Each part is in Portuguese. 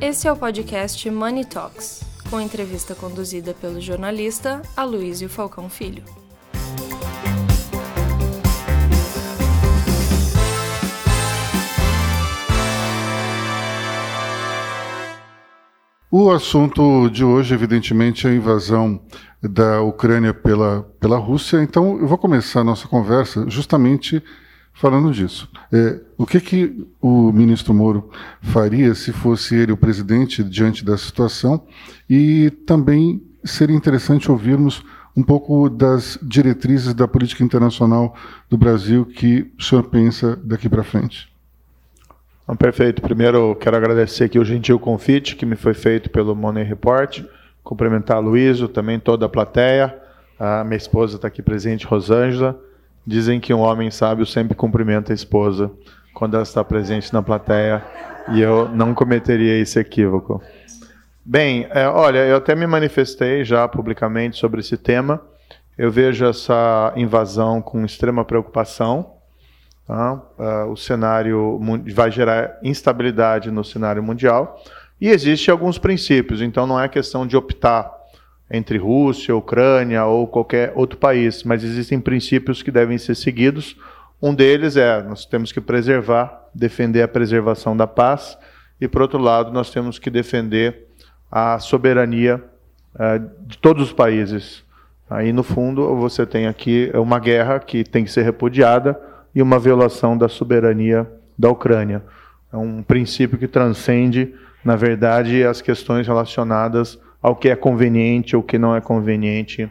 Esse é o podcast Money Talks, com entrevista conduzida pelo jornalista Aloysio Falcão Filho. O assunto de hoje, evidentemente, é a invasão da Ucrânia pela, pela Rússia. Então, eu vou começar a nossa conversa justamente falando disso. É, o que, que o ministro Moro faria se fosse ele o presidente diante da situação? E também seria interessante ouvirmos um pouco das diretrizes da política internacional do Brasil que o senhor pensa daqui para frente. Perfeito. Primeiro, quero agradecer aqui o gentil convite que me foi feito pelo Money Report. Cumprimentar a Luísio, também toda a plateia. A minha esposa está aqui presente, Rosângela. Dizem que um homem sábio sempre cumprimenta a esposa quando ela está presente na plateia e eu não cometeria esse equívoco. Bem, é, olha, eu até me manifestei já publicamente sobre esse tema. Eu vejo essa invasão com extrema preocupação. Tá? Uh, o cenário vai gerar instabilidade no cenário mundial e existem alguns princípios. Então não é questão de optar entre Rússia, Ucrânia ou qualquer outro país, mas existem princípios que devem ser seguidos. Um deles é nós temos que preservar, defender a preservação da paz e por outro lado nós temos que defender a soberania uh, de todos os países. Aí no fundo você tem aqui uma guerra que tem que ser repudiada e uma violação da soberania da Ucrânia. É um princípio que transcende, na verdade, as questões relacionadas ao que é conveniente ou que não é conveniente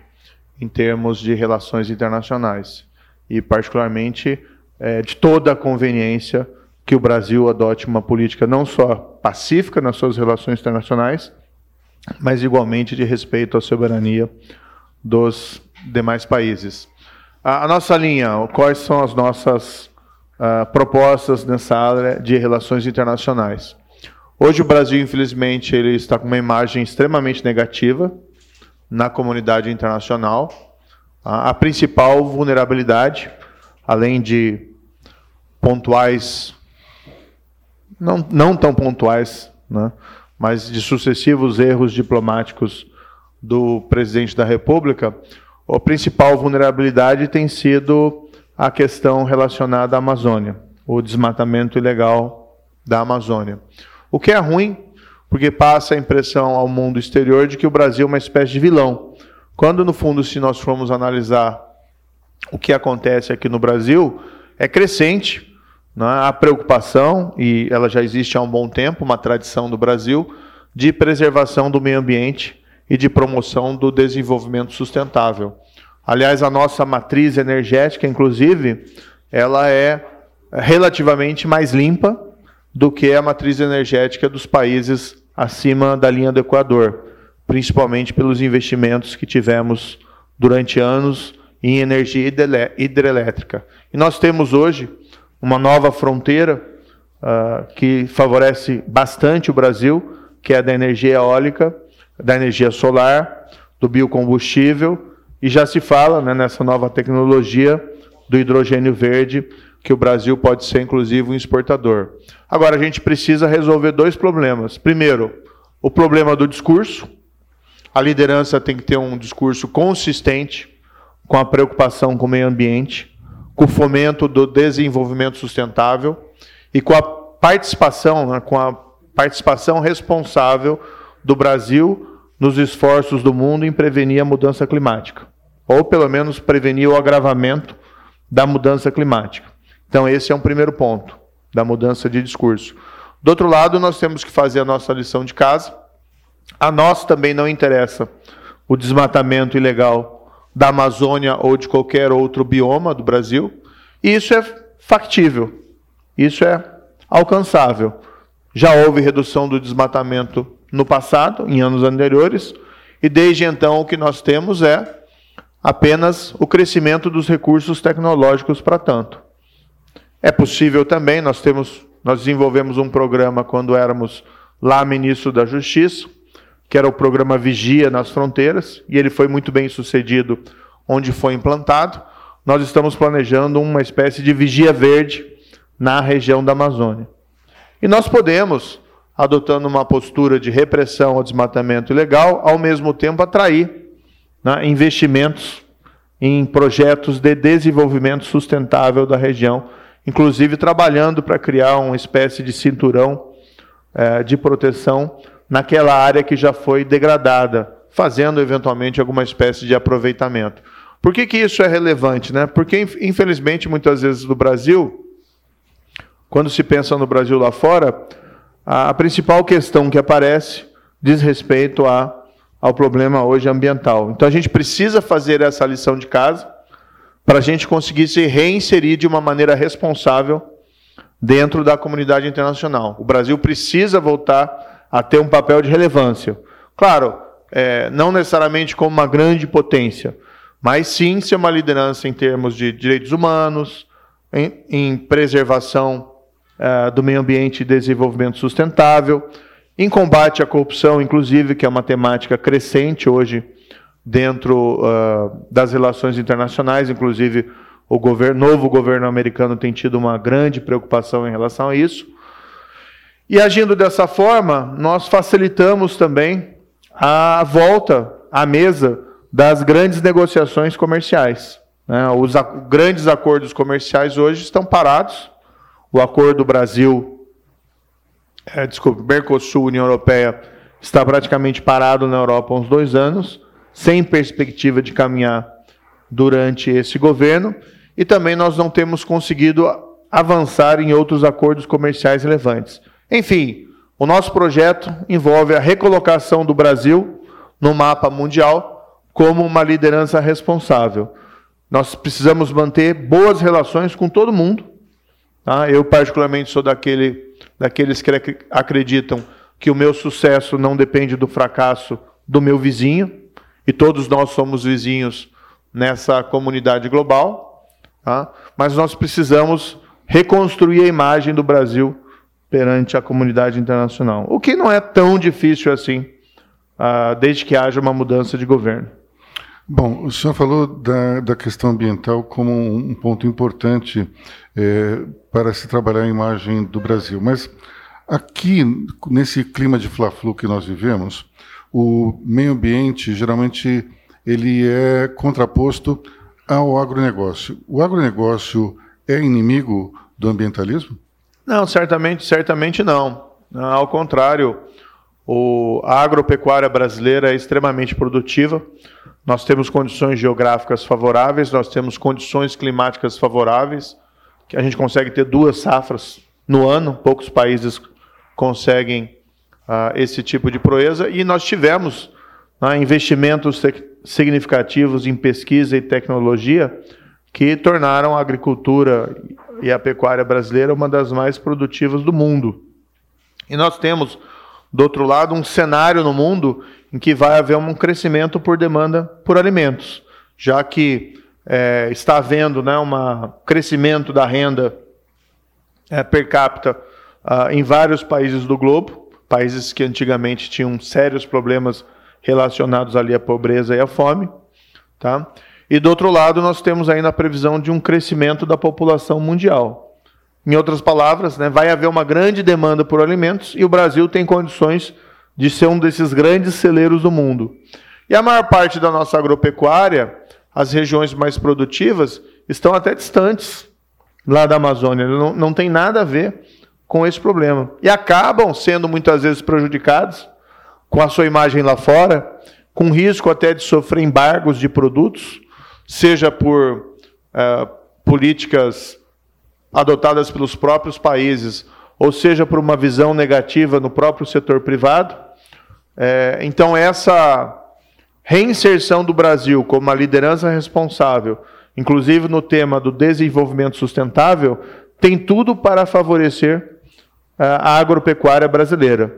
em termos de relações internacionais. E, particularmente, é, de toda a conveniência que o Brasil adote uma política não só pacífica nas suas relações internacionais, mas igualmente de respeito à soberania dos demais países. A, a nossa linha, quais são as nossas uh, propostas nessa área de relações internacionais? Hoje o Brasil, infelizmente, ele está com uma imagem extremamente negativa na comunidade internacional. A, principal vulnerabilidade, além de pontuais, não, não tão pontuais, né, mas de sucessivos erros diplomáticos do presidente da República, a principal vulnerabilidade tem sido a questão relacionada à Amazônia, o desmatamento ilegal da Amazônia. O que é ruim, porque passa a impressão ao mundo exterior de que o Brasil é uma espécie de vilão. Quando, no fundo, se nós formos analisar o que acontece aqui no Brasil, é crescente né, a preocupação, e ela já existe há um bom tempo, uma tradição do Brasil, de preservação do meio ambiente e de promoção do desenvolvimento sustentável. Aliás, a nossa matriz energética, inclusive, ela é relativamente mais limpa do que a matriz energética dos países acima da linha do Equador, principalmente pelos investimentos que tivemos durante anos em energia hidrelétrica. E nós temos hoje uma nova fronteira uh, que favorece bastante o Brasil, que é da energia eólica, da energia solar, do biocombustível, e já se fala né, nessa nova tecnologia do hidrogênio verde, que o Brasil pode ser inclusive um exportador. Agora, a gente precisa resolver dois problemas. Primeiro, o problema do discurso. A liderança tem que ter um discurso consistente com a preocupação com o meio ambiente, com o fomento do desenvolvimento sustentável e com a participação, né, com a participação responsável do Brasil nos esforços do mundo em prevenir a mudança climática, ou pelo menos prevenir o agravamento da mudança climática. Então, esse é um primeiro ponto da mudança de discurso. Do outro lado, nós temos que fazer a nossa lição de casa. A nós também não interessa o desmatamento ilegal da Amazônia ou de qualquer outro bioma do Brasil. E isso é factível, isso é alcançável. Já houve redução do desmatamento no passado, em anos anteriores, e desde então o que nós temos é apenas o crescimento dos recursos tecnológicos para tanto. É possível também, nós temos, nós desenvolvemos um programa quando éramos lá ministro da Justiça, que era o programa Vigia nas Fronteiras, e ele foi muito bem sucedido onde foi implantado. Nós estamos planejando uma espécie de vigia verde na região da Amazônia. E nós podemos adotando uma postura de repressão ao desmatamento ilegal, ao mesmo tempo atrair né, investimentos em projetos de desenvolvimento sustentável da região, inclusive trabalhando para criar uma espécie de cinturão eh, de proteção naquela área que já foi degradada, fazendo eventualmente alguma espécie de aproveitamento. Por que, que isso é relevante? Né? Porque, infelizmente, muitas vezes no Brasil, quando se pensa no Brasil lá fora, a principal questão que aparece diz respeito a, ao problema hoje ambiental. Então a gente precisa fazer essa lição de casa para a gente conseguir se reinserir de uma maneira responsável dentro da comunidade internacional. O Brasil precisa voltar a ter um papel de relevância. Claro, é, não necessariamente como uma grande potência, mas sim ser uma liderança em termos de direitos humanos, em, em preservação uh, do meio ambiente e desenvolvimento sustentável, em combate à corrupção, inclusive, que é uma temática crescente hoje dentro uh, das relações internacionais, inclusive o governo, novo governo americano tem tido uma grande preocupação em relação a isso. E agindo dessa forma, nós facilitamos também a volta à mesa das grandes negociações comerciais. Né? Os grandes acordos comerciais hoje estão parados. O acordo Brasil, é, desculpe, Mercosul, União Europeia, está praticamente parado na Europa há uns dois anos, sem perspectiva de caminhar durante esse governo. E também nós não temos conseguido avançar em outros acordos comerciais relevantes. Enfim, o nosso projeto envolve a recolocação do Brasil no mapa mundial como uma liderança responsável. Nós precisamos manter boas relações com todo mundo. Tá? Eu, particularmente, sou daquele, daqueles que acreditam que o meu sucesso não depende do fracasso do meu vizinho, e todos nós somos vizinhos nessa comunidade global. Tá? Mas nós precisamos reconstruir a imagem do Brasil perante a comunidade internacional. O que não é tão difícil assim, ah, desde que haja uma mudança de governo. Bom, o senhor falou da, da questão ambiental como um, ponto importante é, para se trabalhar a imagem do Brasil, mas aqui, nesse clima de fla-flu que nós vivemos, o meio ambiente geralmente ele é contraposto ao agronegócio. O agronegócio é inimigo do ambientalismo? Não, certamente, certamente não. Ao contrário, o, a agropecuária brasileira é extremamente produtiva. Nós temos condições geográficas favoráveis, nós temos condições climáticas favoráveis, que a gente consegue ter duas safras no ano, poucos países conseguem uh, esse tipo de proeza, e nós tivemos uh, investimentos significativos em pesquisa e tecnologia que tornaram a agricultura e a pecuária brasileira uma das mais produtivas do mundo. E nós temos, do outro lado, um cenário no mundo em que vai haver um crescimento por demanda por alimentos, já que é, está havendo né, um crescimento da renda é, per capita uh, em vários países do globo, países que antigamente tinham sérios problemas relacionados ali à pobreza e à fome, tá? E do outro lado nós temos ainda a previsão de um crescimento da população mundial. Em outras palavras, né, vai haver uma grande demanda por alimentos e o Brasil tem condições de ser um desses grandes celeiros do mundo. E a maior parte da nossa agropecuária, as regiões mais produtivas, estão até distantes lá da Amazônia. Não, não tem nada a ver com esse problema. E acabam sendo muitas vezes prejudicados com a sua imagem lá fora, com risco até de sofrer embargos de produtos, seja por uh, políticas adotadas pelos próprios países, ou seja por uma visão negativa no próprio setor privado. É, então, essa reinserção do Brasil como uma liderança responsável, inclusive no tema do desenvolvimento sustentável, tem tudo para favorecer a agropecuária brasileira.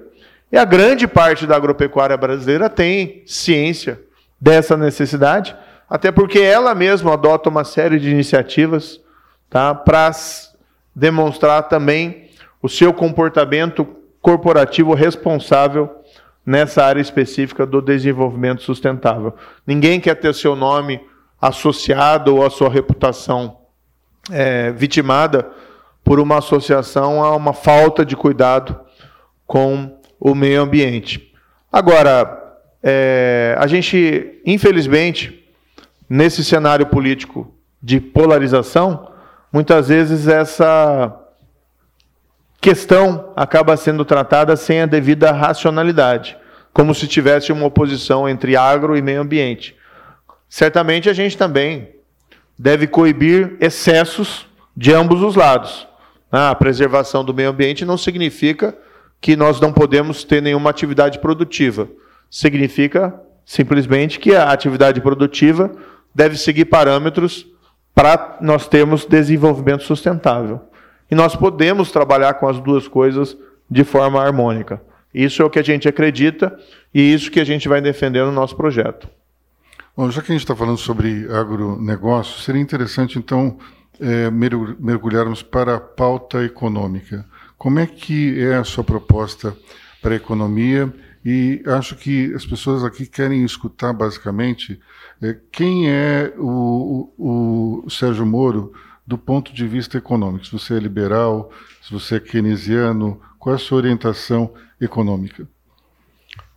E a grande parte da agropecuária brasileira tem ciência dessa necessidade, até porque ela mesma adota uma série de iniciativas tá, para demonstrar também o seu comportamento corporativo responsável nessa área específica do desenvolvimento sustentável. Ninguém quer ter seu nome associado ou a sua reputação é, vitimada por uma associação a uma falta de cuidado com o meio ambiente. Agora, é, a gente, infelizmente, nesse cenário político de polarização, muitas vezes essa questão acaba sendo tratada sem a devida racionalidade, como se tivesse uma oposição entre agro e meio ambiente. Certamente a gente também deve coibir excessos de ambos os lados. A preservação do meio ambiente não significa que nós não podemos ter nenhuma atividade produtiva. Significa simplesmente que a atividade produtiva deve seguir parâmetros para nós termos desenvolvimento sustentável. E nós podemos trabalhar com as duas coisas de forma harmônica. Isso é o que a gente acredita e isso que a gente vai defender no nosso projeto. Bom, já que a gente está falando sobre agronegócio, seria interessante então é, mergulharmos para a pauta econômica. Como é que é a sua proposta para a economia? E acho que as pessoas aqui querem escutar basicamente é, quem é o, o, o Sérgio Moro do ponto de vista econômico. Se você é liberal, se você é keynesiano, qual é a sua orientação econômica?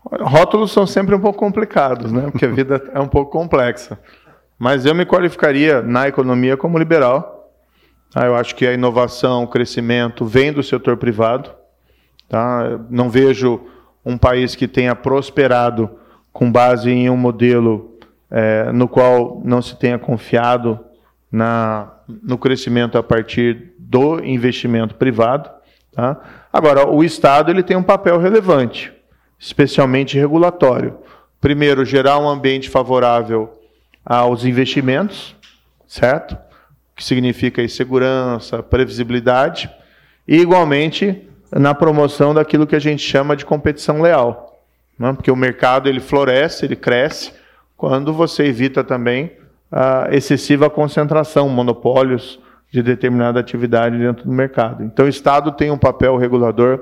Rótulos são sempre um pouco complicados, né? Porque a vida é um pouco complexa. Mas eu me qualificaria na economia como liberal. Tá? Eu acho que a inovação, o crescimento vem do setor privado. Tá? Não vejo um país que tenha prosperado com base em um modelo é, no qual não se tenha confiado na, no crescimento a partir do investimento privado. Tá? Agora, o Estado ele tem um papel relevante, especialmente regulatório. Primeiro, gerar um ambiente favorável aos investimentos, certo? Que significa segurança, previsibilidade, e igualmente na promoção daquilo que a gente chama de competição leal, né? porque o mercado ele floresce, ele cresce quando você evita também a excessiva concentração, monopólios de determinada atividade dentro do mercado. Então, o Estado tem um papel regulador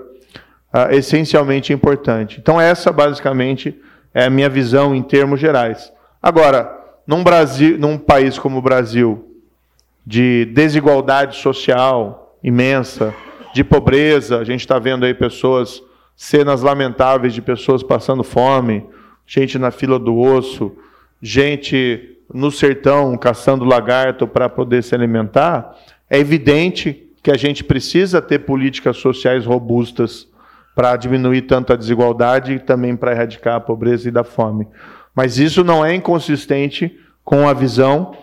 uh, essencialmente importante. Então, essa basicamente é a minha visão em termos gerais. Agora, num, Brasil, num país como o Brasil, de desigualdade social imensa, de pobreza, a gente está vendo aí pessoas, cenas lamentáveis de pessoas passando fome, gente na fila do osso, gente no sertão caçando lagarto para poder se alimentar, é evidente que a gente precisa ter políticas sociais robustas para diminuir tanta desigualdade e também para erradicar a pobreza e da fome. Mas isso não é inconsistente com a visão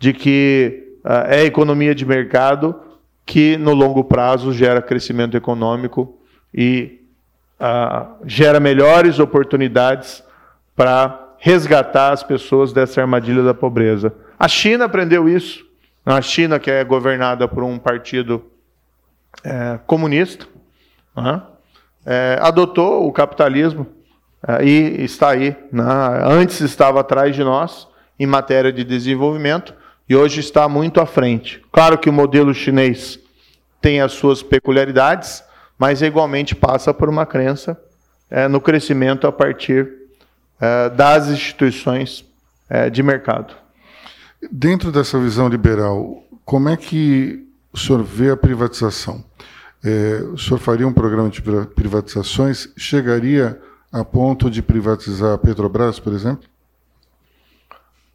de que uh, é economia de mercado que no longo prazo gera crescimento econômico e uh, gera melhores oportunidades para resgatar as pessoas dessa armadilha da pobreza. A China aprendeu isso. A China, que é governada por um partido é, comunista, né, é, adotou o capitalismo e está aí. Né, antes estava atrás de nós em matéria de desenvolvimento e hoje está muito à frente. Claro que o modelo chinês tem as suas peculiaridades, mas igualmente passa por uma crença é, no crescimento a partir é, das instituições é, de mercado. Dentro dessa visão liberal, como é que o senhor vê a privatização? É, o senhor faria um programa de privatizações? Chegaria a ponto de privatizar a Petrobras, por exemplo?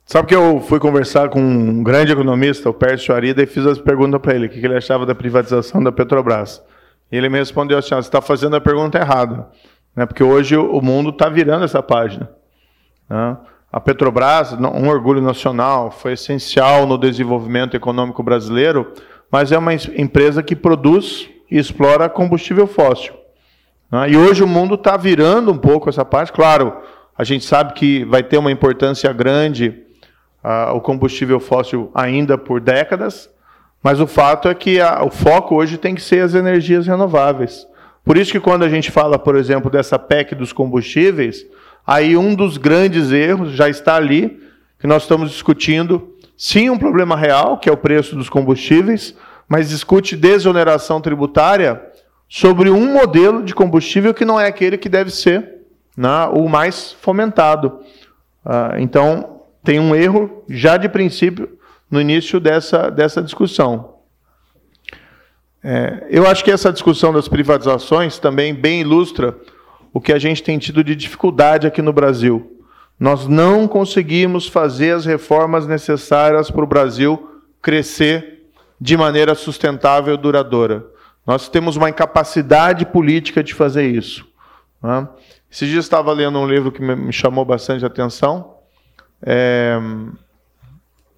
Sabe que eu fui conversar com um grande economista, o Pércio Arida, e fiz as perguntas para ele, o que ele achava da privatização da Petrobras. E ele me respondeu assim, você está fazendo a pergunta errada. Né? Porque hoje o mundo está virando essa página. Né? A Petrobras, um orgulho nacional, foi essencial no desenvolvimento econômico brasileiro, mas é uma empresa que produz e explora combustível fóssil. Né? E hoje o mundo está virando um pouco essa parte. Claro, a gente sabe que vai ter uma importância grande uh, o combustível fóssil ainda por décadas, mas o fato é que a, o foco hoje tem que ser as energias renováveis. Por isso que quando a gente fala, por exemplo, dessa PEC dos combustíveis, aí um dos grandes erros já está ali, que nós estamos discutindo, sim, um problema real, que é o preço dos combustíveis, mas discute desoneração tributária sobre um modelo de combustível que não é aquele que deve ser né, o mais fomentado. Ah, então, tem um erro já de princípio no início dessa, dessa discussão. É, eu acho que essa discussão das privatizações também bem ilustra o que a gente tem tido de dificuldade aqui no Brasil. Nós não conseguimos fazer as reformas necessárias para o Brasil crescer de maneira sustentável e duradoura. Nós temos uma incapacidade política de fazer isso. Né? Esses dias estava lendo um livro que me chamou bastante atenção. É,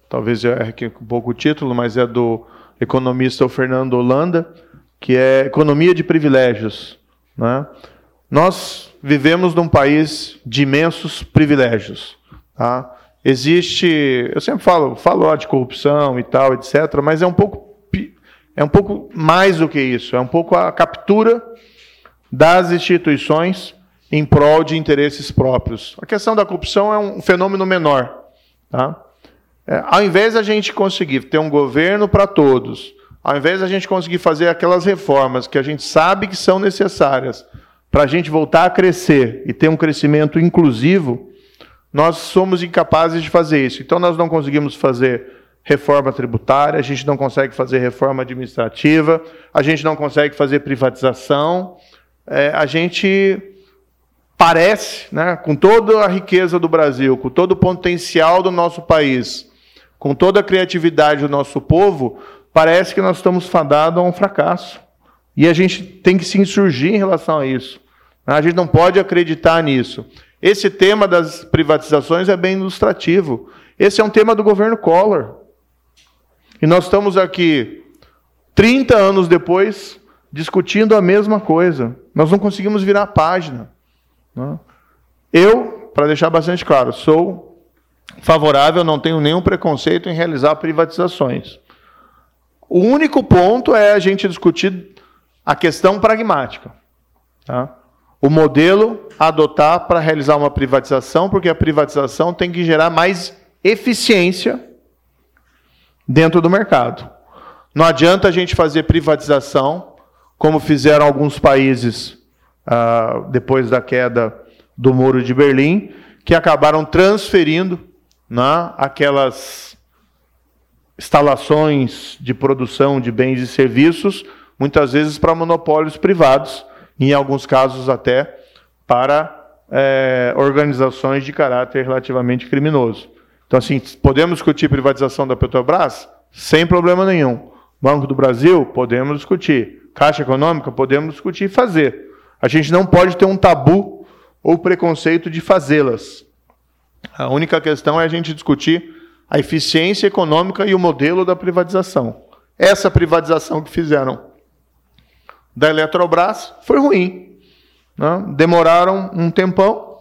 talvez eu erre um pouco o título, mas é do economista Fernando Holanda, que é Economia de Privilégios. Né? Nós vivemos num país de imensos privilégios. Tá? Existe, eu sempre falo, falo de corrupção e tal, etc., mas é um pouco é um pouco mais do que isso, é um pouco a captura das instituições em prol de interesses próprios. A questão da corrupção é um fenômeno menor. Tá? É, ao invés da gente conseguir ter um governo para todos, ao invés da gente conseguir fazer aquelas reformas que a gente sabe que são necessárias para a gente voltar a crescer e ter um crescimento inclusivo, nós somos incapazes de fazer isso. Então, nós não conseguimos fazer reforma tributária, a gente não consegue fazer reforma administrativa, a gente não consegue fazer privatização, é, a gente parece, né, com toda a riqueza do Brasil, com todo o potencial do nosso país, com toda a criatividade do nosso povo, parece que nós estamos fadados a um fracasso. E a gente tem que se insurgir em relação a isso. A gente não pode acreditar nisso. Esse tema das privatizações é bem ilustrativo. Esse é um tema do governo Collor. E nós estamos aqui, 30 anos depois, discutindo a mesma coisa. Nós não conseguimos virar a página. Né? Eu, para deixar bastante claro, sou favorável, não tenho nenhum preconceito em realizar privatizações. O único ponto é a gente discutir a questão pragmática. Tá? O modelo a adotar para realizar uma privatização, porque a privatização tem que gerar mais eficiência dentro do mercado. Não adianta a gente fazer privatização, como fizeram alguns países uh, depois da queda do Muro de Berlim, que acabaram transferindo né, aquelas instalações de produção de bens e serviços, muitas vezes para monopólios privados, em alguns casos até para é, organizações de caráter relativamente criminoso. Então, assim, podemos discutir privatização da Petrobras? Sem problema nenhum. Banco do Brasil? Podemos discutir. Caixa Econômica? Podemos discutir e fazer. A gente não pode ter um tabu ou preconceito de fazê-las. A única questão é a gente discutir a eficiência econômica e o modelo da privatização. Essa privatização que fizeram da Eletrobras foi ruim. Né? Demoraram um tempão.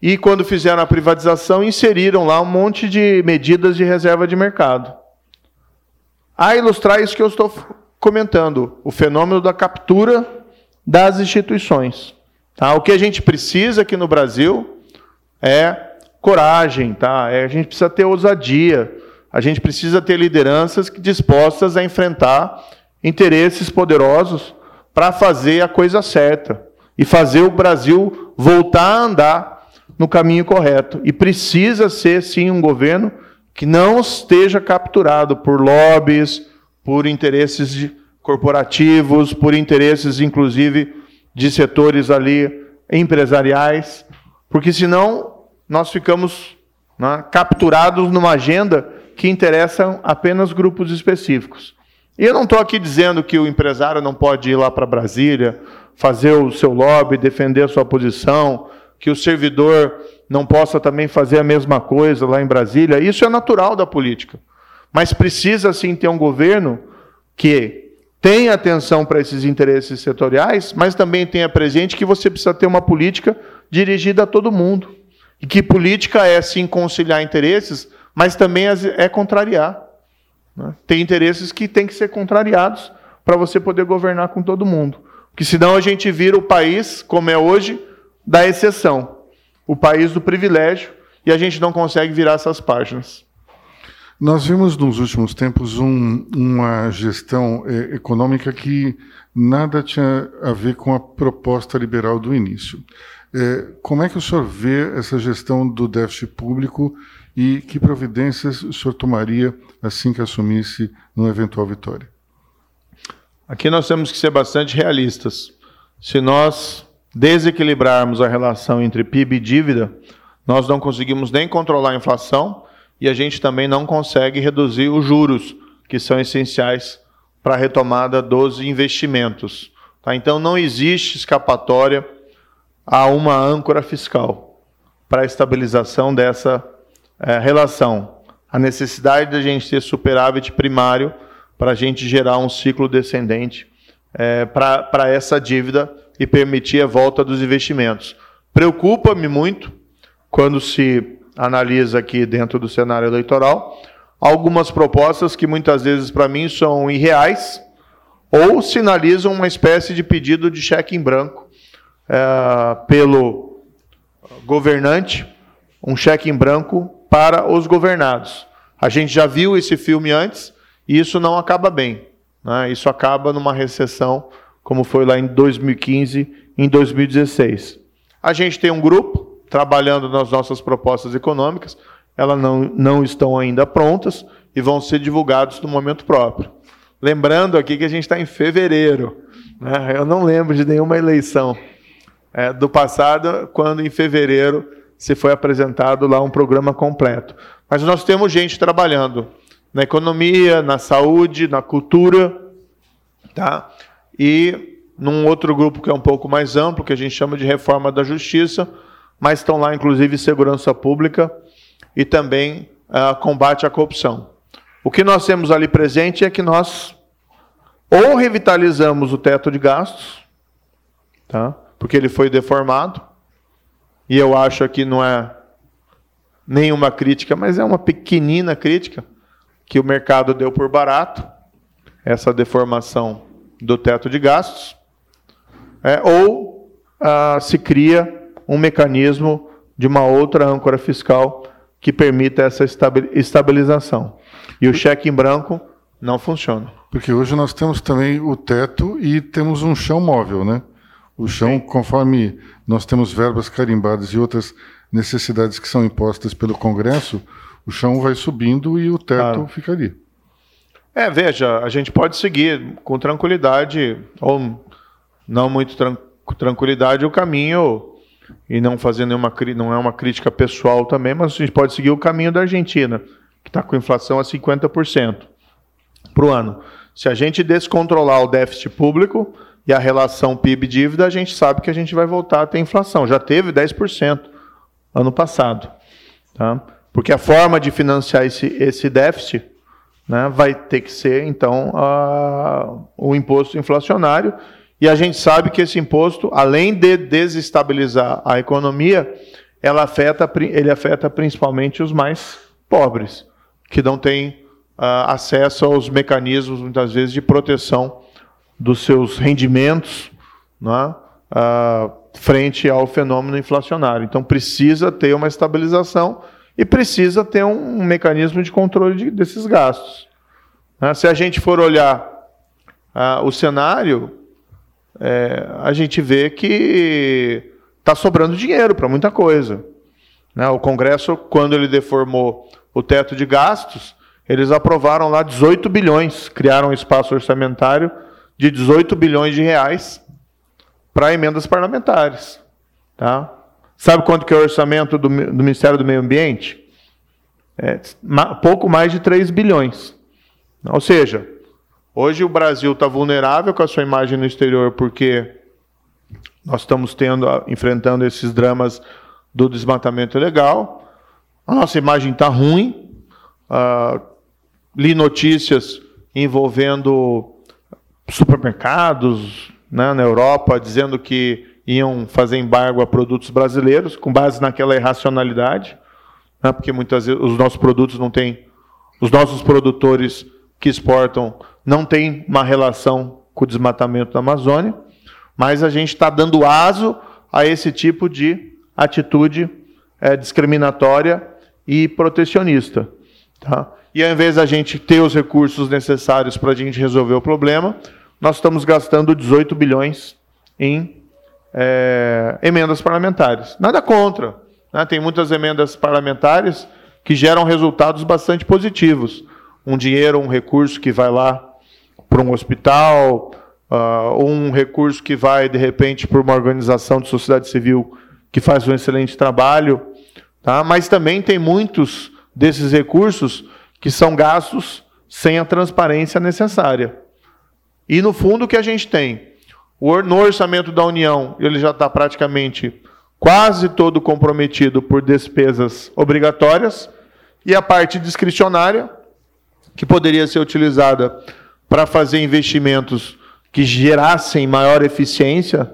E quando fizeram a privatização, inseriram lá um monte de medidas de reserva de mercado. A ilustrar isso que eu estou comentando, o fenômeno da captura das instituições. Tá? O que a gente precisa aqui no Brasil é coragem, tá? É, a gente precisa ter ousadia, a gente precisa ter lideranças dispostas a enfrentar interesses poderosos para fazer a coisa certa e fazer o Brasil voltar a andar no caminho correto. E precisa ser, sim, um governo que não esteja capturado por lobbies, por interesses corporativos, por interesses, inclusive, de setores ali empresariais, porque senão nós ficamos né, capturados numa agenda que interessa apenas grupos específicos. E eu não estou aqui dizendo que o empresário não pode ir lá para Brasília, fazer o seu lobby, defender a sua posição, que o servidor não possa também fazer a mesma coisa lá em Brasília. Isso é natural da política. Mas precisa sim ter um governo que tenha atenção para esses interesses setoriais, mas também tenha presente que você precisa ter uma política dirigida a todo mundo. E que política é sim conciliar interesses, mas também é contrariar. Né? Tem interesses que têm que ser contrariados para você poder governar com todo mundo. Porque senão a gente vira o país, como é hoje, da exceção. O país do privilégio, e a gente não consegue virar essas páginas. Nós vimos nos últimos tempos um, uma gestão eh, econômica que nada tinha a ver com a proposta liberal do início. Eh, como é que o senhor vê essa gestão do déficit público e que providências o senhor tomaria assim que assumisse uma eventual vitória? Aqui nós temos que ser bastante realistas. Se nós desequilibrarmos a relação entre PIB e dívida, nós não conseguimos nem controlar a inflação e a gente também não consegue reduzir os juros, que são essenciais para a retomada dos investimentos. Tá? Então não existe escapatória a uma âncora fiscal para a estabilização dessa é, relação. A necessidade de a gente ter superávit primário para a gente gerar um ciclo descendente é, para essa dívida e permitir a volta dos investimentos. Preocupa-me muito quando se analisa aqui dentro do cenário eleitoral algumas propostas que muitas vezes para mim são irreais ou sinalizam uma espécie de pedido de cheque em branco é, pelo governante, um cheque em branco para os governados. A gente já viu esse filme antes e isso não acaba bem. Né? Isso acaba numa recessão como foi lá em 2015, em 2016. A gente tem um grupo trabalhando nas nossas propostas econômicas, elas não, não estão ainda prontas e vão ser divulgados no momento próprio. Lembrando aqui que a gente está em fevereiro. Né? Eu não lembro de nenhuma eleição é, do passado, quando em fevereiro se foi apresentado lá um programa completo. Mas nós temos gente trabalhando na economia, na saúde, na cultura, tá? E num outro grupo que é um pouco mais amplo, que a gente chama de reforma da justiça, mas estão lá inclusive segurança pública e também uh, combate à corrupção. O que nós temos ali presente é que nós ou revitalizamos o teto de gastos, tá? porque ele foi deformado, e eu acho que não é nenhuma crítica, mas é uma pequenina crítica que o mercado deu por barato, essa deformação do teto de gastos, é, ou ah, se cria um mecanismo de uma outra âncora fiscal que permita essa estabilização. E o cheque em branco não funciona. Porque hoje nós temos também o teto e temos um chão móvel, né? O chão, Sim. conforme nós temos verbas carimbadas e outras necessidades que são impostas pelo Congresso, o chão vai subindo e o teto claro. fica ali. É, veja, a gente pode seguir com tranquilidade, ou não muito tran tranquilidade, o caminho, e não fazer nenhuma não é uma crítica pessoal também, mas a gente pode seguir o caminho da Argentina, que está com inflação a 50% para o ano. Se a gente descontrolar o déficit público e a relação PIB-dívida, a gente sabe que a gente vai voltar a ter inflação. Já teve 10% ano passado. Tá? Porque a forma de financiar esse, esse déficit né, vai ter que ser, então, a, o imposto inflacionário. E a gente sabe que esse imposto, além de desestabilizar a economia, ela afeta, ele afeta principalmente os mais pobres, que não têm uh, acesso aos mecanismos, muitas vezes, de proteção dos seus rendimentos né, uh, frente ao fenômeno inflacionário. Então, precisa ter uma estabilização e precisa ter um, um mecanismo de controle de, desses gastos. Né? Se a gente for olhar uh, o cenário, é, a gente vê que está sobrando dinheiro para muita coisa. Né? O Congresso, quando ele deformou o teto de gastos, eles aprovaram lá 18 bilhões, criaram um espaço orçamentário de 18 bilhões de reais para emendas parlamentares. Tá? Sabe quanto que é o orçamento do, do Ministério do Meio Ambiente? É, pouco mais de 3 bilhões. Ou seja, hoje o Brasil está vulnerável com a sua imagem no exterior porque nós estamos tendo, enfrentando esses dramas do desmatamento ilegal. A nossa imagem está ruim. Uh, li notícias envolvendo supermercados né, na Europa dizendo que iam fazer embargo a produtos brasileiros, com base naquela irracionalidade, né, porque muitas vezes os nossos produtos não têm, os nossos produtores que exportam não têm uma relação com o desmatamento da Amazônia, mas a gente está dando aso a esse tipo de atitude é, discriminatória e protecionista. Tá? E ao invés da gente ter os recursos necessários para a gente resolver o problema, nós estamos gastando 18 bilhões em é, emendas parlamentares. Nada contra. Né? Tem muitas emendas parlamentares que geram resultados bastante positivos. Um dinheiro, um recurso que vai lá para um hospital, uh, um recurso que vai, de repente, para uma organização de sociedade civil que faz um excelente trabalho. Tá? Mas também tem muitos desses recursos que são gastos sem a transparência necessária. E, no fundo, o que a gente tem? No orçamento da União, ele já está praticamente quase todo comprometido por despesas obrigatórias, e a parte discricionária, que poderia ser utilizada para fazer investimentos que gerassem maior eficiência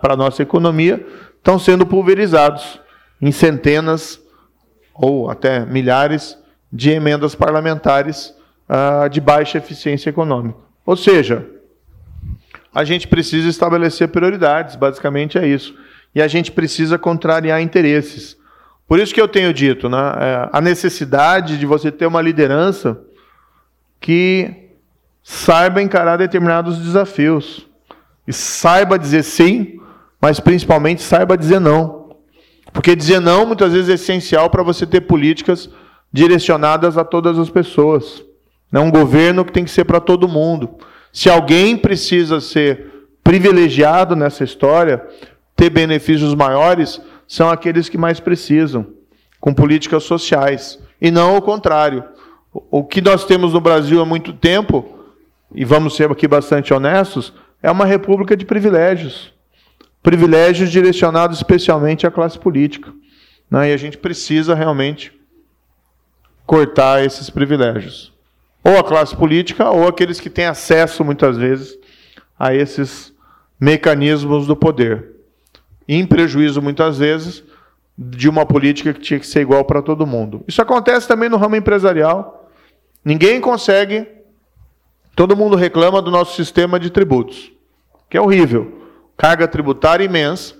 para a nossa economia, estão sendo pulverizados em centenas ou até milhares de emendas parlamentares uh, de baixa eficiência econômica. Ou seja, a gente precisa estabelecer prioridades, basicamente é isso. E a gente precisa contrariar interesses. Por isso que eu tenho dito, né, é, a necessidade de você ter uma liderança que saiba encarar determinados desafios. E saiba dizer sim, mas principalmente saiba dizer não. Porque dizer não muitas vezes é essencial para você ter políticas direcionadas a todas as pessoas. Não um governo que tem que ser para todo mundo. Se alguém precisa ser privilegiado nessa história, ter benefícios maiores, são aqueles que mais precisam, com políticas sociais, e não o contrário. O que nós temos no Brasil há muito tempo, e vamos ser aqui bastante honestos, é uma república de privilégios. Privilégios direcionados especialmente à classe política. Né? E a gente precisa realmente cortar esses privilégios. Ou a classe política, ou aqueles que têm acesso, muitas vezes, a esses mecanismos do poder em prejuízo, muitas vezes, de uma política que tinha que ser igual para todo mundo. Isso acontece também no ramo empresarial. Ninguém consegue. Todo mundo reclama do nosso sistema de tributos, que é horrível. Carga tributária imensa,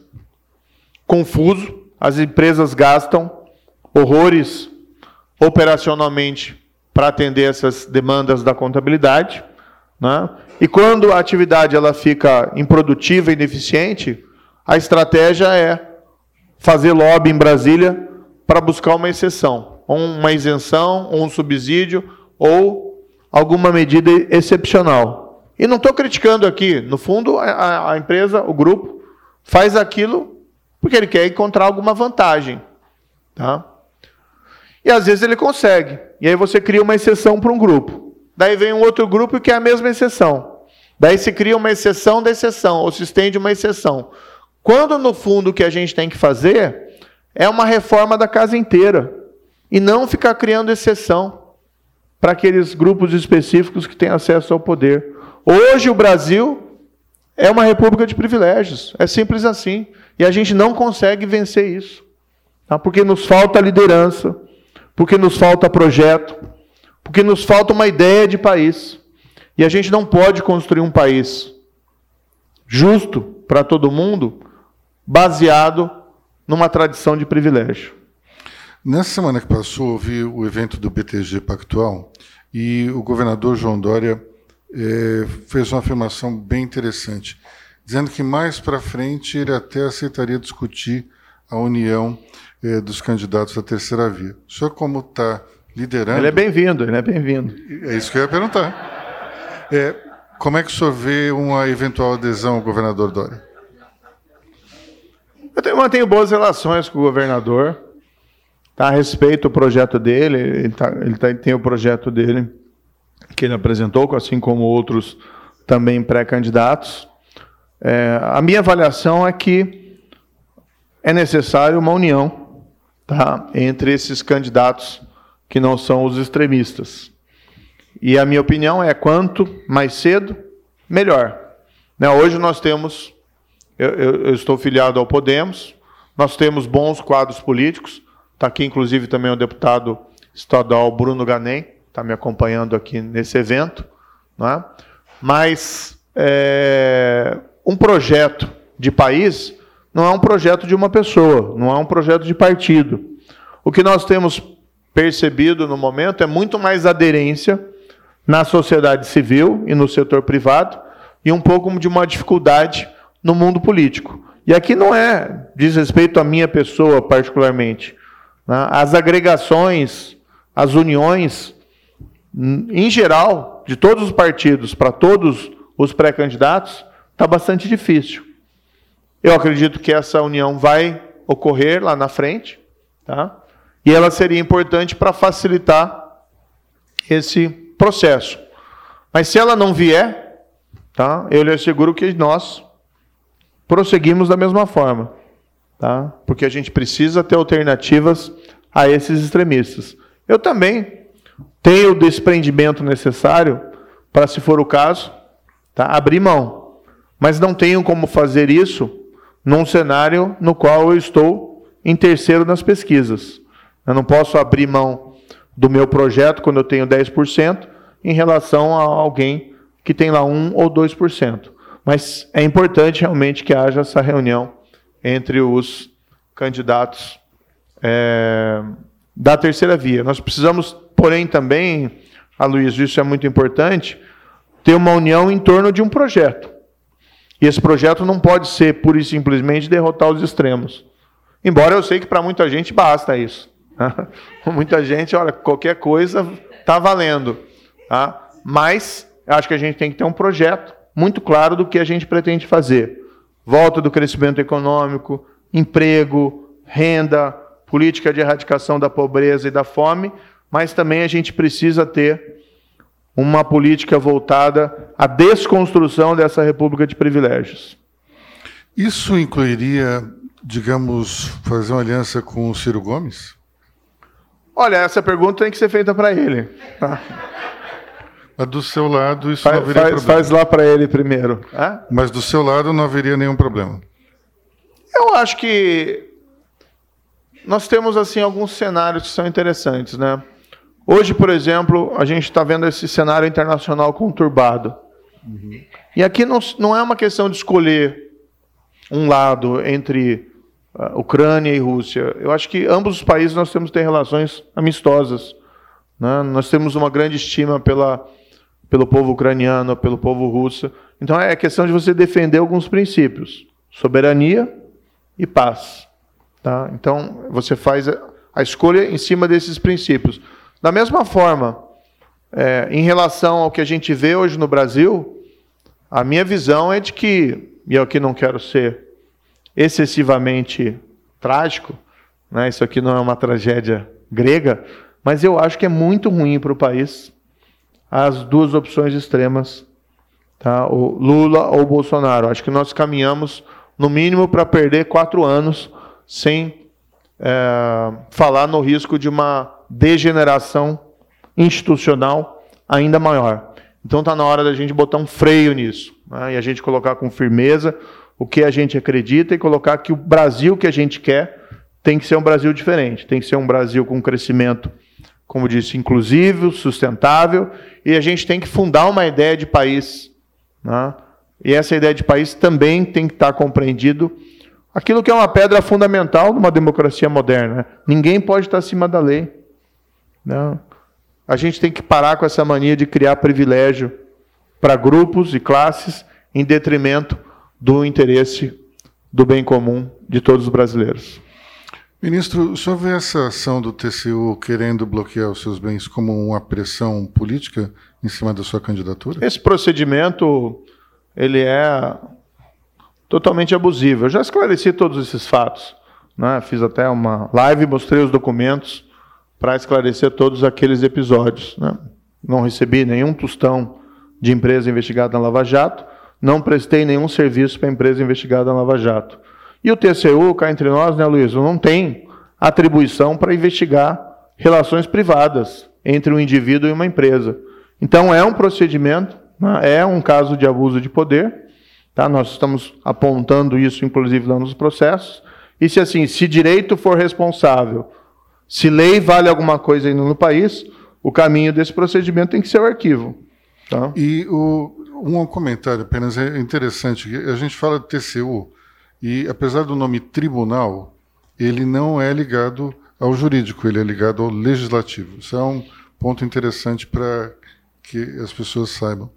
confuso, as empresas gastam horrores operacionalmente para atender essas demandas da contabilidade. Né? E quando a atividade ela fica improdutiva e ineficiente, a estratégia é fazer lobby em Brasília para buscar uma exceção, ou uma isenção, ou um subsídio, ou alguma medida excepcional. E não estou criticando aqui, no fundo, a, a empresa, o grupo, faz aquilo porque ele quer encontrar alguma vantagem. Tá? E às vezes ele consegue. E aí você cria uma exceção para um grupo. Daí vem um outro grupo que é a mesma exceção. Daí se cria uma exceção da exceção, ou se estende uma exceção. Quando no fundo o que a gente tem que fazer é uma reforma da casa inteira e não ficar criando exceção para aqueles grupos específicos que têm acesso ao poder. Hoje o Brasil é uma república de privilégios, é simples assim, e a gente não consegue vencer isso, tá? porque nos falta liderança, porque nos falta projeto, porque nos falta uma ideia de país. E a gente não pode construir um país justo para todo mundo baseado numa tradição de privilégio. Nessa semana que passou, houve o evento do BTG Pactual e o governador João Dória eh, fez uma afirmação bem interessante, dizendo que mais para frente ele até aceitaria discutir a união eh, dos candidatos da terceira via. O senhor, como está liderando. Ele é bem-vindo, ele é bem-vindo. É isso que eu ia perguntar. É, como é que o senhor vê uma eventual adesão ao governador Dória? Eu mantenho boas relações com o governador. Tá, a respeito do projeto dele, ele, tá, ele tá, tem o projeto dele que ele apresentou, assim como outros também pré-candidatos. É, a minha avaliação é que é necessário uma união tá, entre esses candidatos que não são os extremistas. E a minha opinião é quanto mais cedo, melhor. Né, hoje nós temos eu, eu, eu estou filiado ao Podemos. Nós temos bons quadros políticos. Está aqui, inclusive, também o deputado estadual Bruno Ganem, está me acompanhando aqui nesse evento. É? Mas é, um projeto de país não é um projeto de uma pessoa, não é um projeto de partido. O que nós temos percebido no momento é muito mais aderência na sociedade civil e no setor privado e um pouco de uma dificuldade no mundo político. E aqui não é diz respeito à minha pessoa particularmente. Né? As agregações, as uniões, em geral, de todos os partidos para todos os pré-candidatos, está bastante difícil. Eu acredito que essa união vai ocorrer lá na frente, tá? e ela seria importante para facilitar esse processo. Mas se ela não vier, tá? eu lhe asseguro que nós prosseguimos da mesma forma. Tá? Porque a gente precisa ter alternativas a esses extremistas. Eu também tenho o desprendimento necessário para, se for o caso, tá? abrir mão. Mas não tenho como fazer isso num cenário no qual eu estou em terceiro nas pesquisas. Eu não posso abrir mão do meu projeto quando eu tenho 10% em relação a alguém que tem lá 1 ou 2%. Mas é importante realmente que haja essa reunião entre os candidatos é, da terceira via. Nós precisamos, porém, também, a Luiz, isso é muito importante, ter uma união em torno de um projeto. E esse projeto não pode ser pura e simplesmente derrotar os extremos. Embora eu sei que para muita gente basta isso. muita gente, olha, qualquer coisa está valendo. Tá? Mas acho que a gente tem que ter um projeto muito claro do que a gente pretende fazer. Volta do crescimento econômico, emprego, renda, política de erradicação da pobreza e da fome, mas também a gente precisa ter uma política voltada à desconstrução dessa república de privilégios. Isso incluiria, digamos, fazer uma aliança com o Ciro Gomes? Olha, essa pergunta tem que ser feita para ele. Mas do seu lado isso faz, não haveria faz, problema. Faz lá para ele primeiro. Hã? Mas do seu lado não haveria nenhum problema. Eu acho que nós temos assim alguns cenários que são interessantes, né? Hoje, por exemplo, a gente está vendo esse cenário internacional conturbado. Uhum. E aqui não, não é uma questão de escolher um lado entre uh, Ucrânia e Rússia. Eu acho que ambos os países nós temos que ter relações amistosas. Né? Nós temos uma grande estima pela, pelo povo ucraniano, pelo povo russo. Então é questão de você defender alguns princípios: soberania e paz. Tá? Então você faz a escolha em cima desses princípios. Da mesma forma, é, em relação ao que a gente vê hoje no Brasil, a minha visão é de que, e eu aqui não quero ser excessivamente trágico, né, isso aqui não é uma tragédia grega, mas eu acho que é muito ruim para o país as duas opções extremas, tá? o Lula ou o Bolsonaro. Acho que nós caminhamos, no mínimo, para perder quatro anos sem é, falar no risco de uma degeneração institucional ainda maior. Então está na hora da gente botar um freio nisso né? e a gente colocar com firmeza o que a gente acredita e colocar que o Brasil que a gente quer tem que ser um Brasil diferente, tem que ser um Brasil com crescimento, como disse, inclusivo, sustentável, e a gente tem que fundar uma ideia de país. Né? E essa ideia de país também tem que estar compreendido aquilo que é uma pedra fundamental de uma democracia moderna. Ninguém pode estar acima da lei. Não. A gente tem que parar com essa mania de criar privilégio para grupos e classes em detrimento do interesse do bem comum de todos os brasileiros. Ministro, o senhor vê essa ação do TCU querendo bloquear os seus bens como uma pressão política em cima da sua candidatura? Esse procedimento ele é totalmente abusivo. Eu já esclareci todos esses fatos. Né? Fiz até uma live, mostrei os documentos para esclarecer todos aqueles episódios. Né? Não recebi nenhum tostão de empresa investigada na Lava Jato, não prestei nenhum serviço para empresa investigada na Lava Jato. E o TCU, cá entre nós, né, Luiz, não tem atribuição para investigar relações privadas entre um indivíduo e uma empresa. Então é um procedimento, né, é um caso de abuso de poder. Tá? Nós estamos apontando isso, inclusive, lá nos processos. E se assim, se direito for responsável se lei vale alguma coisa ainda no país, o caminho desse procedimento tem que ser o arquivo. Tá? E o, um comentário apenas é interessante. A gente fala de TCU e, apesar do nome tribunal, ele não é ligado ao jurídico, ele é ligado ao legislativo. Isso é um ponto interessante para que as pessoas saibam.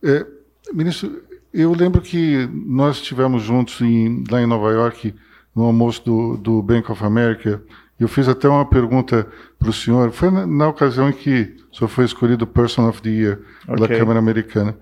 É, ministro, eu lembro que nós estivemos juntos em, lá em Nova York no almoço do, do Bank of America Eu fiz até uma pergunta para o senhor. Foi na, na, ocasião em que o senhor foi escolhido Person of the Year pela okay. Câmara Americana.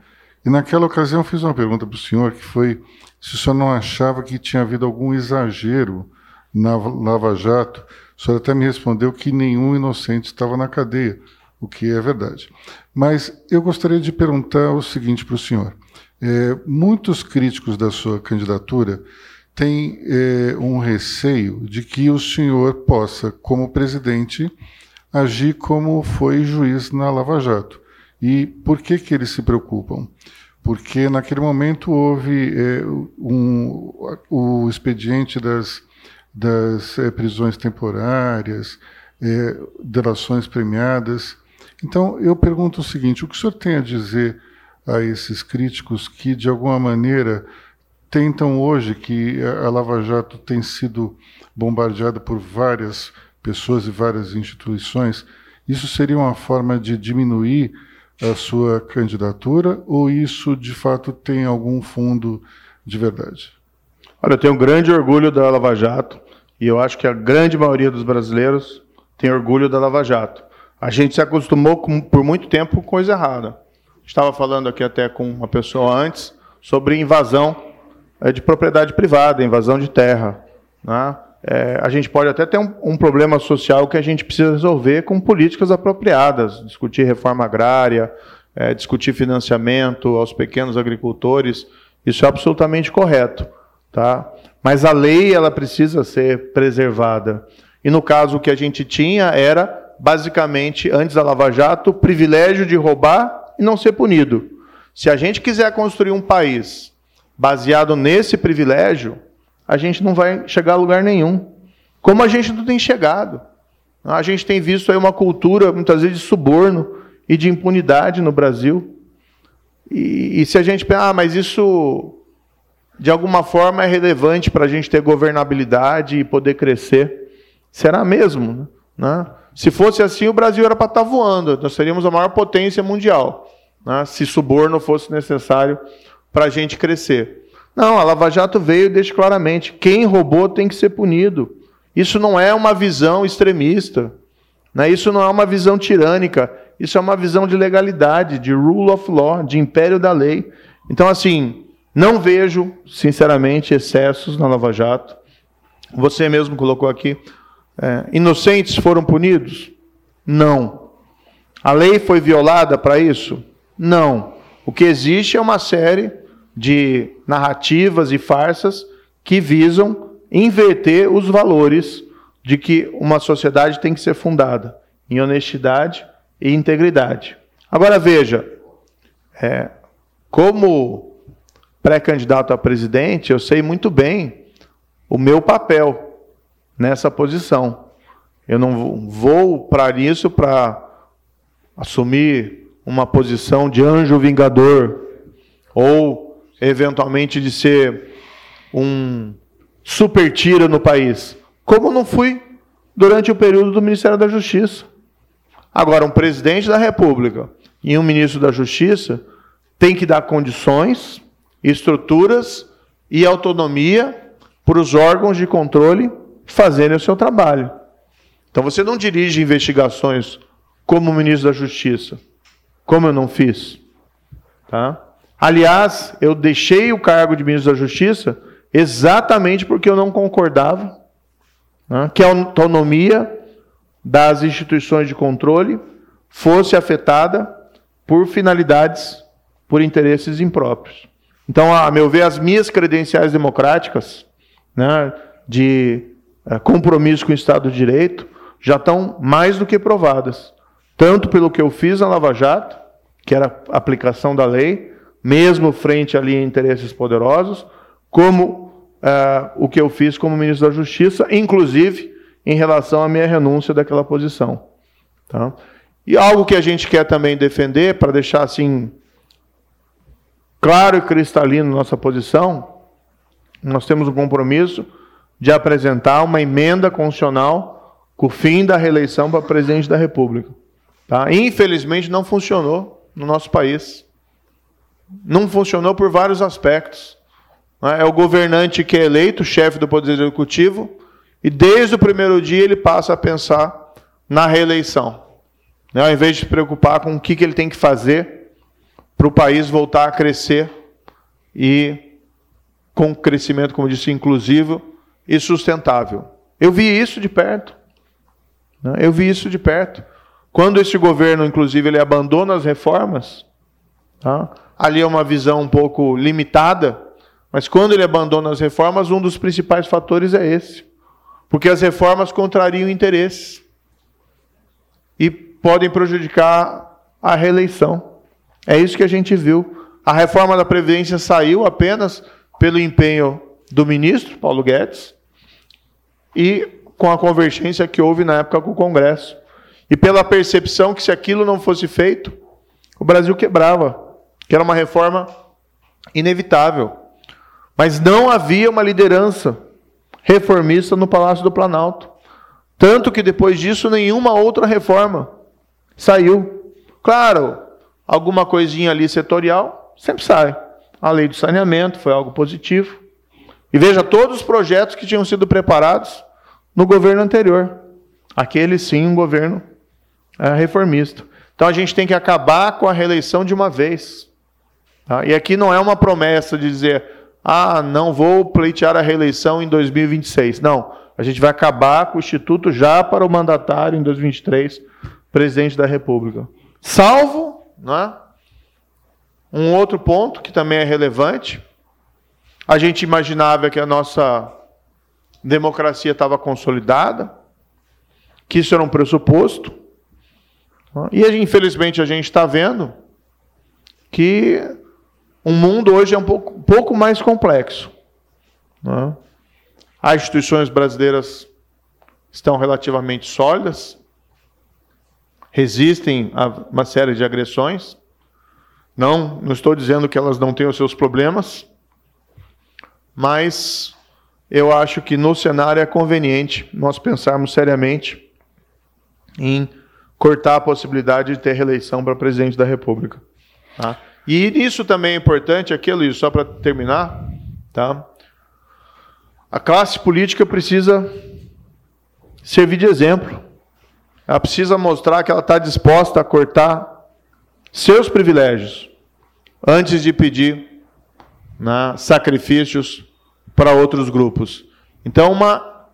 E naquela ocasião eu fiz uma pergunta para o senhor que foi se o senhor não achava que tinha havido algum exagero na Lava Jato. O senhor até me respondeu que nenhum inocente estava na cadeia, o que é verdade. Mas eu gostaria de perguntar o seguinte para o senhor. É, muitos críticos da sua candidatura têm é, um receio de que o senhor possa, como presidente, agir como foi juiz na Lava Jato. E por que, que eles se preocupam? Porque naquele momento houve é, um, o expediente das, das é, prisões temporárias, delações premiadas. Então, eu pergunto o seguinte: o que o senhor tem a dizer a esses críticos que, de alguma maneira, tentam hoje que a Lava Jato tem sido bombardeada por várias pessoas e várias instituições, isso seria uma forma de diminuir a sua candidatura ou isso de fato tem algum fundo de verdade? Olha, eu tenho grande orgulho da Lava Jato e eu acho que a grande maioria dos brasileiros tem orgulho da Lava Jato. A gente se acostumou com, por muito tempo com coisa errada. Estava falando aqui até com uma pessoa antes sobre invasão de propriedade privada, invasão de terra. Né? É, a gente pode até ter um, um, problema social que a gente precisa resolver com políticas apropriadas, discutir reforma agrária, é, discutir financiamento aos pequenos agricultores. Isso é absolutamente correto, tá? Mas a lei ela precisa ser preservada. E no caso o que a gente tinha era basicamente antes da Lava Jato privilégio de roubar e não ser punido. Se a gente quiser construir um país baseado nesse privilégio, a gente não vai chegar a lugar nenhum. Como a gente não tem chegado. A gente tem visto aí uma cultura, muitas vezes, de suborno e de impunidade no Brasil. E, e se a gente pensar, ah, mas isso de alguma forma é relevante para a gente ter governabilidade e poder crescer. Será mesmo? Né? Se fosse assim, o Brasil era para estar tá voando, nós seríamos a maior potência mundial, né? se suborno fosse necessário para a gente crescer. Não, a Lava Jato veio e deixa claramente: quem roubou tem que ser punido. Isso não é uma visão extremista, né? isso não é uma visão tirânica, isso é uma visão de legalidade, de rule of law, de império da lei. Então, assim, não vejo, sinceramente, excessos na Lava Jato. Você mesmo colocou aqui é, inocentes foram punidos? Não. A lei foi violada para isso? Não. O que existe é uma série de narrativas e farsas que visam inverter os valores de que uma sociedade tem que ser fundada em honestidade e integridade. Agora veja, é, como pré-candidato a presidente, eu sei muito bem o meu papel nessa posição. Eu não vou para isso para assumir uma posição de anjo vingador ou eventualmente de ser um super tira no país, como não fui durante o período do Ministério da Justiça. Agora, um presidente da República e um ministro da Justiça tem que dar condições, estruturas e autonomia para os órgãos de controle fazerem o seu trabalho. Então você não dirige investigações como ministro da Justiça, como eu não fiz. Tá? Aliás, eu deixei o cargo de ministro da Justiça exatamente porque eu não concordava né, que a autonomia das instituições de controle fosse afetada por finalidades, por interesses impróprios. Então, a meu ver, as minhas credenciais democráticas né, de é, compromisso com o Estado de Direito já estão mais do que provadas. Tanto pelo que eu fiz na Lava Jato, que era aplicação da lei, mesmo frente ali a interesses poderosos, como uh, o que eu fiz como ministro da Justiça, inclusive em relação à minha renúncia daquela posição. Tá? E algo que a gente quer também defender, para deixar assim claro e cristalino nossa posição, nós temos um compromisso de apresentar uma emenda constitucional com o fim da reeleição para presidente da República. Tá? Infelizmente não funcionou no nosso país. Não funcionou por vários aspectos. Né? É o governante que é eleito, chefe do Poder Executivo, e desde o primeiro dia ele passa a pensar na reeleição. Né? Ao invés de se preocupar com o que, ele tem que fazer para o país voltar a crescer e com crescimento, como disse, inclusivo e sustentável. Eu vi isso de perto. Né? Eu vi isso de perto. Quando esse governo, inclusive, ele abandona as reformas, tá? Ali é uma visão um pouco limitada, mas quando ele abandona as reformas, um dos principais fatores é esse. Porque as reformas contrariam interesses e podem prejudicar a reeleição. É isso que a gente viu. A reforma da Previdência saiu apenas pelo empenho do ministro, Paulo Guedes, e com a convergência que houve na época com o Congresso. E pela percepção que se aquilo não fosse feito, o Brasil quebrava, que era uma reforma inevitável. Mas não havia uma liderança reformista no Palácio do Planalto. Tanto que depois disso nenhuma outra reforma saiu. Claro, alguma coisinha ali setorial sempre sai. A lei do saneamento foi algo positivo. E veja todos os projetos que tinham sido preparados no governo anterior. Aquele sim, um governo é, reformista. Então a gente tem que acabar com a reeleição de uma vez. Tá? E aqui não é uma promessa de dizer, ah, não vou pleitear a reeleição em 2026. Não, a gente vai acabar com o Instituto já para o mandatário em 2023, presidente da República. Salvo, né? Um outro ponto que também é relevante, a gente imaginava que a nossa democracia estava consolidada, que isso era um pressuposto, e infelizmente a gente está vendo que o mundo hoje é um pouco, um pouco mais complexo. Né? As instituições brasileiras estão relativamente sólidas, resistem a uma série de agressões. Não, não estou dizendo que elas não têm os seus problemas, mas eu acho que no cenário é conveniente nós pensarmos seriamente em cortar a possibilidade de ter reeleição para presidente da República. Tá? E isso também é importante, aquilo, só para terminar, tá? A classe política precisa servir de exemplo. Ela precisa mostrar que ela está disposta a cortar seus privilégios antes de pedir né, sacrifícios para outros grupos. Então, uma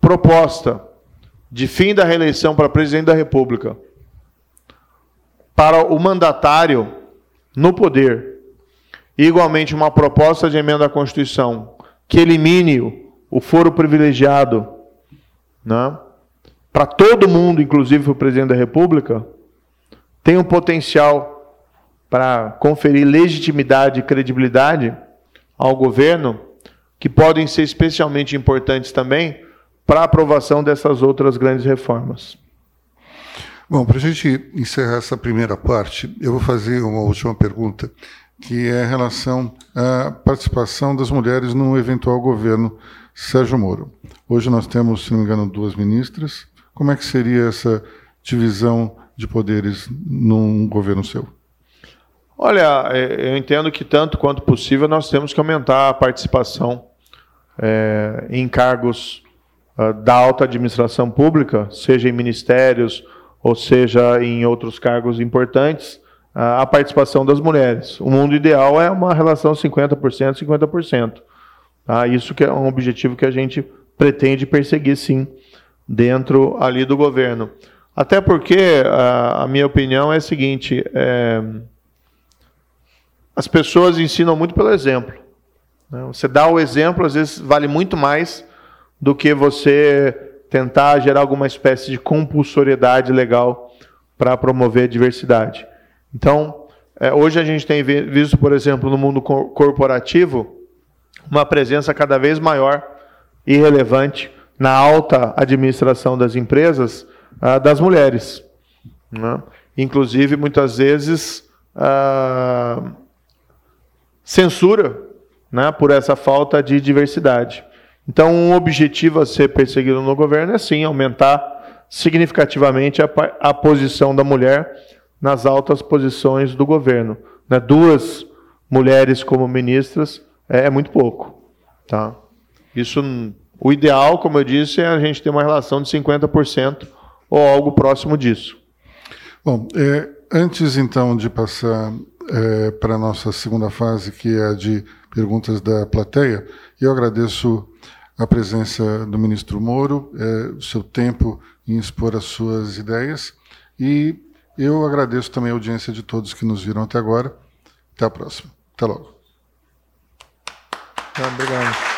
proposta de fim da reeleição para presidente da República, para o mandatário no poder, e igualmente uma proposta de emenda à Constituição que elimine o foro privilegiado né, para todo mundo, inclusive para o presidente da República, tem um potencial para conferir legitimidade e credibilidade ao governo, que podem ser especialmente importantes também para a aprovação dessas outras grandes reformas. Bom, para a gente encerrar essa primeira parte, eu vou fazer uma última pergunta, que é em relação à participação das mulheres no eventual governo Sérgio Moro. Hoje nós temos, se não me engano, duas ministras. Como é que seria essa divisão de poderes num governo seu? Olha, é, eu entendo que tanto quanto possível nós temos que aumentar a participação é, em cargos uh, da alta administração pública, seja em ministérios ou seja em outros cargos importantes, a participação das mulheres. O mundo ideal é uma relação 50%, 50%. Tá? Isso que é um objetivo que a gente pretende perseguir, sim, dentro ali do governo. Até porque a, a minha opinião é a seguinte: é, as pessoas ensinam muito pelo exemplo. Né? Você dá o exemplo, às vezes vale muito mais do que você tentar gerar alguma espécie de compulsoriedade legal para promover a diversidade. Então, é, hoje a gente tem visto, por exemplo, no mundo corporativo, uma presença cada vez maior e relevante na alta administração das empresas ah, das mulheres. Né? Inclusive, muitas vezes, ah, censura né, por essa falta de diversidade. Então, um objetivo a ser perseguido no governo é sim aumentar significativamente a, a posição da mulher nas altas posições do governo. Né? Duas mulheres como ministras é, é muito pouco. Tá? Isso O ideal, como eu disse, é a gente ter uma relação de 50% ou algo próximo disso. Bom, é, antes então de passar é, para a nossa segunda fase, que é a de perguntas da plateia, eu agradeço a presença do ministro Moro, é, o seu tempo em expor as suas ideias e eu agradeço também a audiência de todos que nos viram até agora. Até a próxima. Até logo. Obrigado.